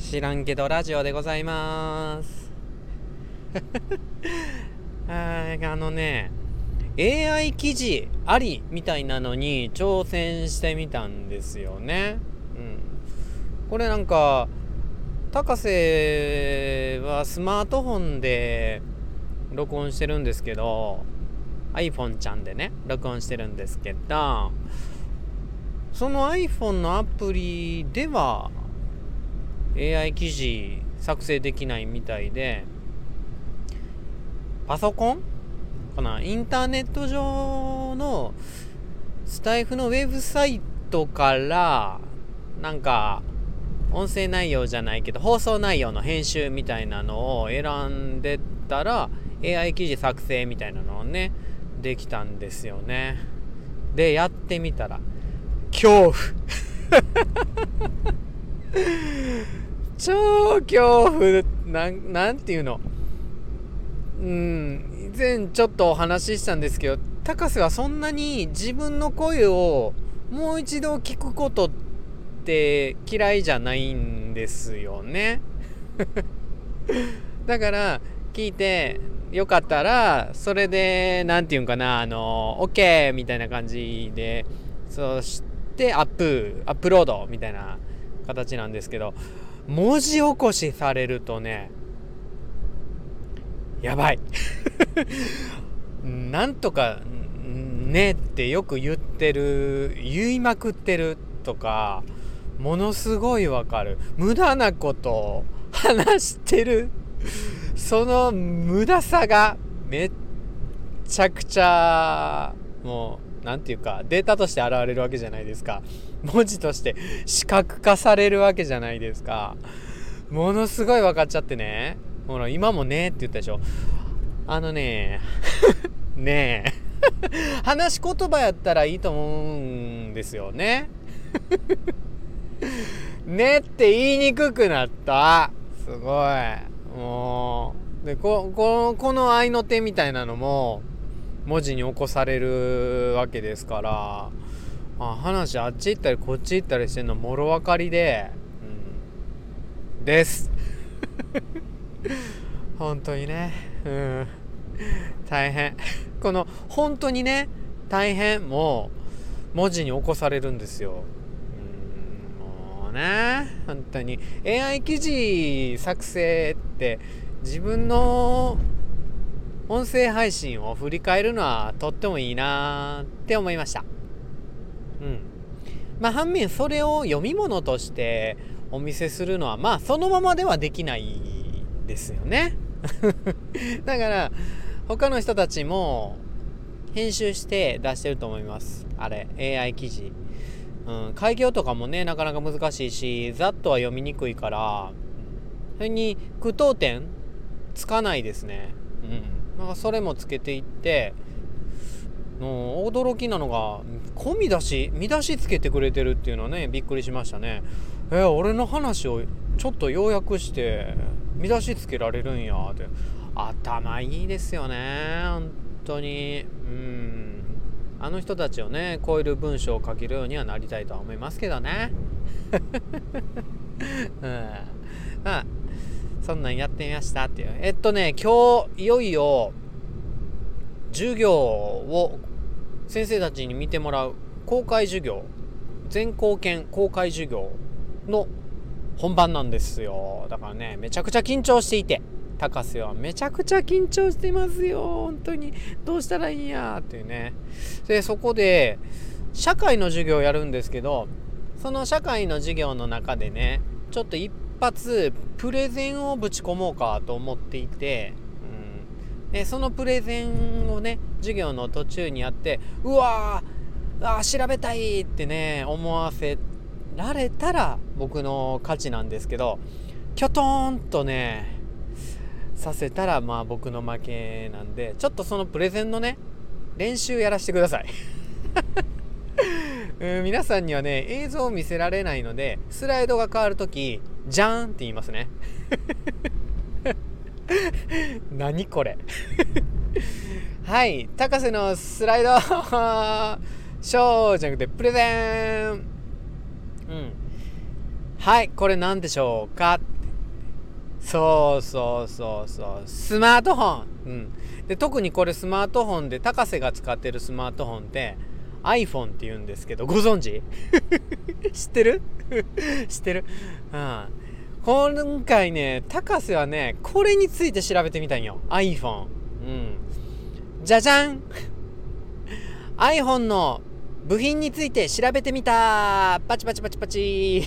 知らんけどラジオでございます ああのね AI 記事ありみたいなのに挑戦してみたんですよね。うん、これなんか高瀬はスマートフォンで録音してるんですけど iPhone ちゃんでね録音してるんですけどその iPhone のアプリでは AI 記事作成できないみたいでパソコンかな？インターネット上のスタイフのウェブサイトからなんか音声内容じゃないけど放送内容の編集みたいなのを選んでたら AI 記事作成みたいなのをねできたんですよね。でやってみたら恐怖。超恐怖。なんなんていうの？うん。以前ちょっとお話ししたんですけど高瀬はそんなに自分の声をもう一度聞くことって嫌いじゃないんですよね。だから聞いてよかったらそれで何て言うんかなあの OK みたいな感じでそしてアップアップロードみたいな形なんですけど文字起こしされるとねやばい。なんとかねってよく言ってる言いまくってるとかものすごいわかる。無駄なこと話してる。その無駄さがめっちゃくちゃもう何て言うかデータとして現れるわけじゃないですか。文字として視覚化されるわけじゃないですか。ものすごい分かっちゃってね。ほら今もねって言ったでしょ。あのね ねえ。話し言葉やったらいいと思うんですよね。ねって言いにくくなった。すごい。もう。でこここの合いの手みたいなのも文字に起こされるわけですからあ話あっち行ったりこっち行ったりしてんのもろ分かりで、うん、です。本当にね。うん。大変。この本当にね大変もう文字に起こされるんですよ。うん。もうね本当に。AI 記事作成って自分の音声配信を振り返るのはとってもいいなって思いました。うん。まあ反面それを読み物としてお見せするのはまあそのままではできないですよね。だから他の人たちも編集して出してると思います。あれ AI 記事。うん、開業とかもねなかなか難しいしざっとは読みにくいからそれに句読点つかないですね。うん。なんかそれもつけていってもう驚きなのが込み出し見出しつけてくれてるっていうのはねびっくりしましたね。えー、俺の話をちょっと要約して見出しつけられるんやって。頭いいですよね本当に。うん。あの人たちをね超える文章を書けるようにはなりたいとは思いますけどね。うん。まあそんなんやってみましたっていう。えっとね今日いよいよ授業を先生たちに見てもらう公開授業。全校研公開授業の本番なんですよ。だからねめちゃくちゃ緊張していて。高瀬はめちゃくちゃ緊張してますよ。本当に。どうしたらいいんや。っていうね。でそこで社会の授業をやるんですけどその社会の授業の中でねちょっと一発プレゼンをぶち込もうかと思っていて、うん、でそのプレゼンをね授業の途中にやってうわーあ調べたいってね思わせられたら僕の価値なんですけどきょとんとねさせたらまあ僕の負けなんでちょっとそのプレゼンのね練習やらせてください。皆さんにはね映像を見せられないのでスライドが変わるときじゃーんって言いますね。何これ。はい高瀬のスライド。ショーじゃなくてプレゼン。うん。はいこれ何でしょうか。そうそうそうそう。スマートフォン、うん、で特にこれスマートフォンで高瀬が使ってるスマートフォンって iPhone って言うんですけどご存知？知ってる？知ってる？うん。今回ね高瀬はねこれについて調べてみたんよ。iPhone うん。じゃじゃん。iPhone の部品について調べてみた。パチパチパチパチ。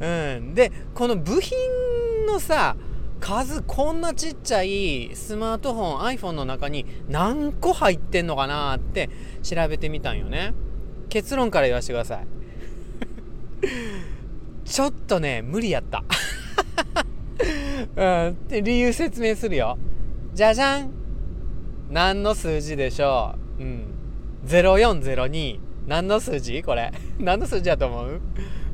うん。でこの部品のさ数こんなちっちゃいスマートフォン iPhone の中に何個入ってんのかなって調べてみたんよね。結論から言わせてください。ちょっとね無理やった。うん。って理由説明するよ。じゃじゃん。何の数字でしょう。うん。0402何の数字？これ。何の数字やと思う？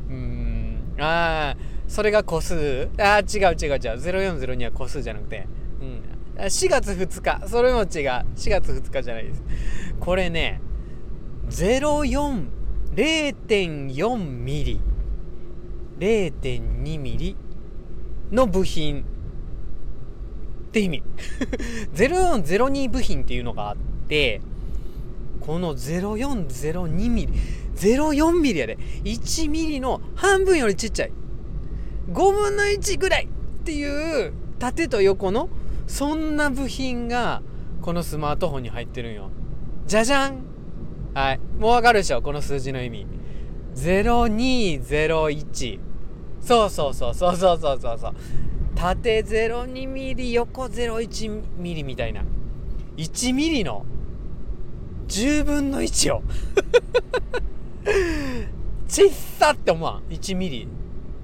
うん。ああそれが個数？あ違う違う違う。0402は個数じゃなくて、うん、4月2日。それも違う。4月2日じゃないです。これね04 0.4ミリ。0.2ミリの部品って意味。0402部品っていうのがあってこの0402ミリ。04ミリやで。1ミリの半分よりちっちゃい。5分の1ぐらいっていう縦と横のそんな部品がこのスマートフォンに入ってるんよ。じゃじゃん。はい。もうわかるでしょ？この数字の意味。0201そうそうそうそうそうそうそうそう。縦 02mm 横 01mm みたいな。1mm の。10分の1よ。ちっさって思わん。1mm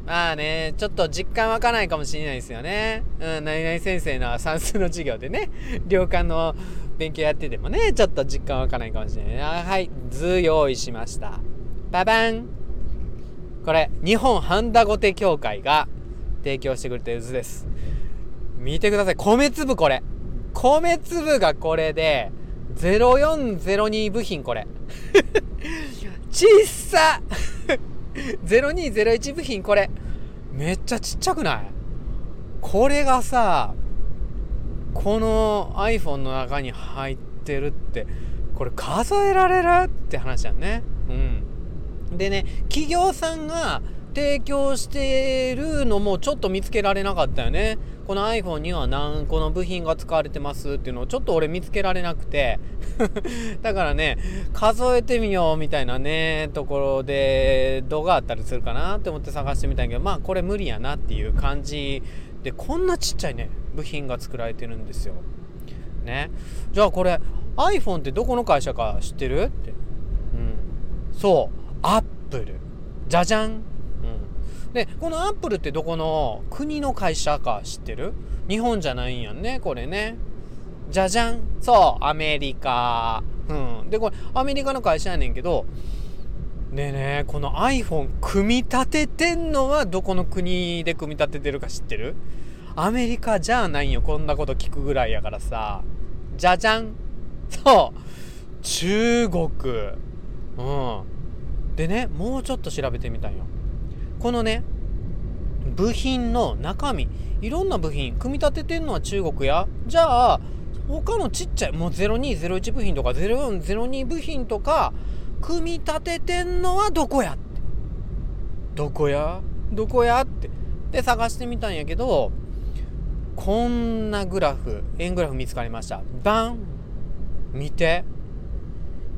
まあね、ちょっと実感湧かないかもしれないですよね。うん、何々先生の算数の授業でね、量感の勉強やっててもね、ちょっと実感湧かないかもしれない。あはい、図用意しました。ババンこれ、日本ハンダゴテ協会が提供してくれてる図です。見てください。米粒これ。米粒がこれで、0402部品これ。ちっさ 0201部品これ。めっちゃちっちゃくない？これがさこの iPhone の中に入ってるってこれ数えられる？って話やんね。うん。でね企業さんが提供してるのもちょっと見つけられなかったよね。この iPhone には何個の部品が使われてますっていうのをちょっと俺見つけられなくて。だからね数えてみようみたいなねところで動画あったりするかなって思って探してみたんやけどまあこれ無理やなっていう感じでこんなちっちゃいね部品が作られてるんですよ。ね。じゃあこれ iPhone ってどこの会社か知ってる？って。うん。そうアップルじゃじゃんでこのアップルってどこの国の会社か知ってる？日本じゃないんやんねこれね。じゃじゃんそうアメリカ。うん。でこれアメリカの会社やねんけどでねこの iPhone 組み立ててんのはどこの国で組み立ててるか知ってる？アメリカじゃないよこんなこと聞くぐらいやからさ。じゃじゃんそう。中国。うん。でねもうちょっと調べてみたんよ。このね部品の中身いろんな部品組み立ててんのは中国や。じゃあ他のちっちゃいもう0201部品とか0402部品とか組み立ててんのはどこやって。どこや？どこやって。で探してみたんやけどこんなグラフ円グラフ見つかりました。バン。見て。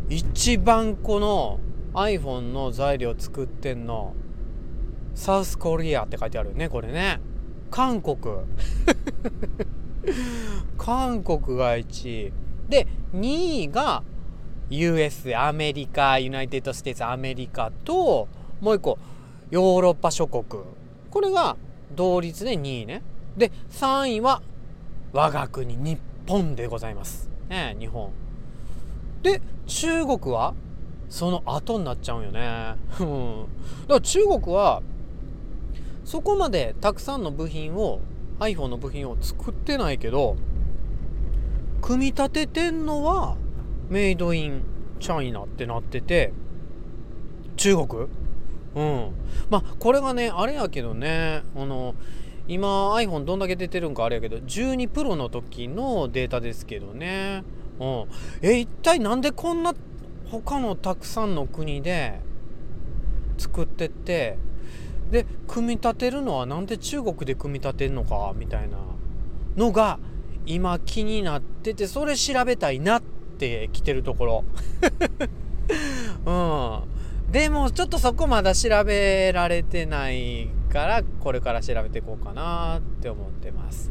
一番この iPhone の材料作ってんの。サウスコリアって書いてあるよねこれね。韓国。韓国が1位。で2位が US アメリカユナイテッド・ステーツアメリカともう一個ヨーロッパ諸国。これが同率で2位ね。で3位は我が国日本でございます。ね日本。で中国はその後になっちゃうよね。だから中国はそこまでたくさんの部品を iPhone の部品を作ってないけど組み立ててんのはメイドインチャイナってなってて中国？うん。まあこれがねあれやけどねあの今 iPhone どんだけ出てるんかあれやけど12 Pro の時のデータですけどね。うん。え一体なんでこんな他のたくさんの国で作ってってで組み立てるのはなんで中国で組み立てるのかみたいなのが今気になっててそれ調べたいなって来てるところ。うん。でもちょっとそこまだ調べられてないからこれから調べていこうかなって思ってます。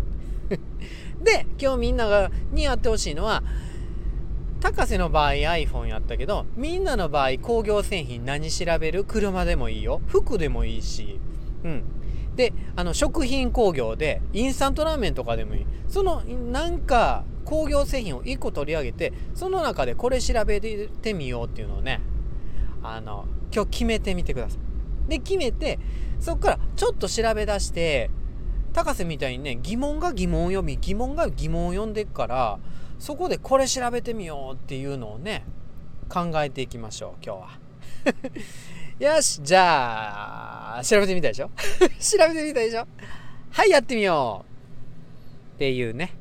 で今日みんながにやってほしいのは高瀬の場合 iPhone やったけどみんなの場合工業製品何調べる？車でもいいよ。服でもいいし。うん。であの食品工業でインスタントラーメンとかでもいい。そのなんか工業製品を1個取り上げてその中でこれ調べてみようっていうのをねあの今日決めてみてください。で決めてそこからちょっと調べ出して高瀬みたいにね疑問が疑問を読み疑問が疑問を読んでいくからそこでこれ調べてみようっていうのをね考えていきましょう今日は。よしじゃあ調べてみたいでしょ？調べてみたい でしょ？はいやってみようっていうね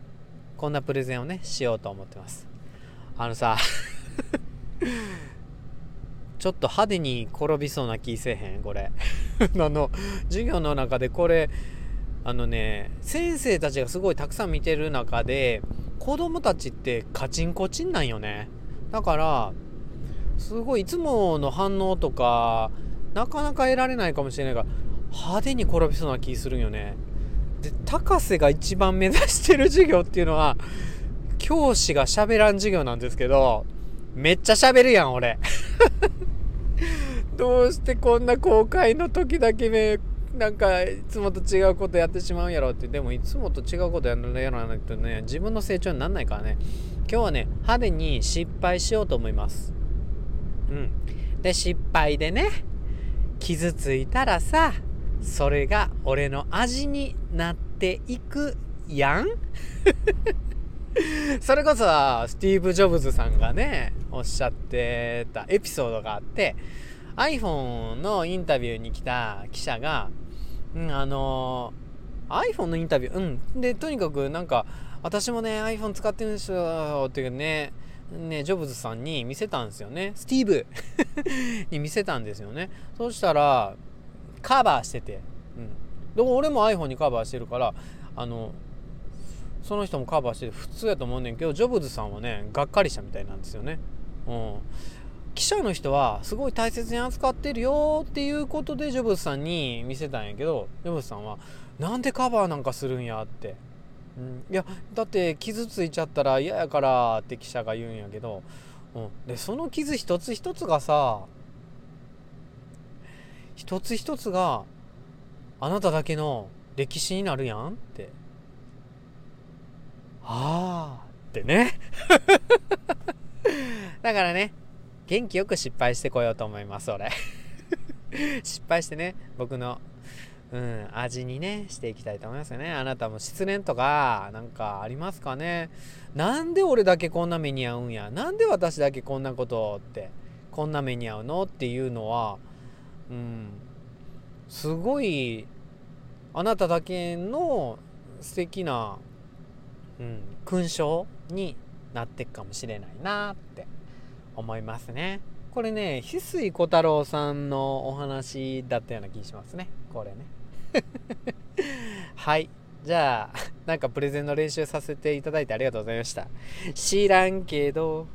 こんなプレゼンをねしようと思ってます。あのさ ちょっと派手に転びそうな気せえへん？これ。あの授業の中でこれあのね先生たちがすごいたくさん見てる中で子供たちってカチンコチンなんよね。だからすごいいつもの反応とかなかなか得られないかもしれないが派手に転びそうな気するんよね。で高瀬が一番目指してる授業っていうのは教師が喋らん授業なんですけどめっちゃ喋るやん俺。どうしてこんな公開の時だけねなんかいつもと違うことやってしまうんやろってでもいつもと違うことやらないとね自分の成長になんないからね。今日はね派手に失敗しようと思います。うん。で失敗でね傷ついたらさそれが俺の味になっていくやん。それこそスティーブ・ジョブズさんがねおっしゃってたエピソードがあって iPhone のインタビューに来た記者がうん、あのー、iPhone のインタビュー、うん。で、とにかくなんか、私もね、iPhone 使ってるんですよっていうね、ね、ジョブズさんに見せたんですよね。スティーブ に見せたんですよね。そしたら、カバーしてて。うん。でも俺も iPhone にカバーしてるから、あの、その人もカバーしてて普通やと思うねんけど、ジョブズさんはね、がっかりしたみたいなんですよね。うん。記者の人はすごい大切に扱ってるよっていうことでジョブズさんに見せたんやけどジョブズさんは「なんでカバーなんかするんや」って、うん、いやだって傷ついちゃったら嫌やからって記者が言うんやけど、うん、でその傷一つ一つがさ一つ一つがあなただけの歴史になるやんって。ああってね。だからね元気よく失敗してこようと思います俺。失敗してね僕のうん味にねしていきたいと思いますよね。あなたも失恋とかなんかありますかね。なんで俺だけこんな目に遭うんや。なんで私だけこんなことってこんな目に遭うのっていうのはうんすごいあなただけの素敵な、うん、勲章になっていくかもしれないなって。思いますね。これね、翡翠小太郎さんのお話だったような気しますね。これね。はい。じゃあ、なんかプレゼンの練習させていただいてありがとうございました。知らんけど、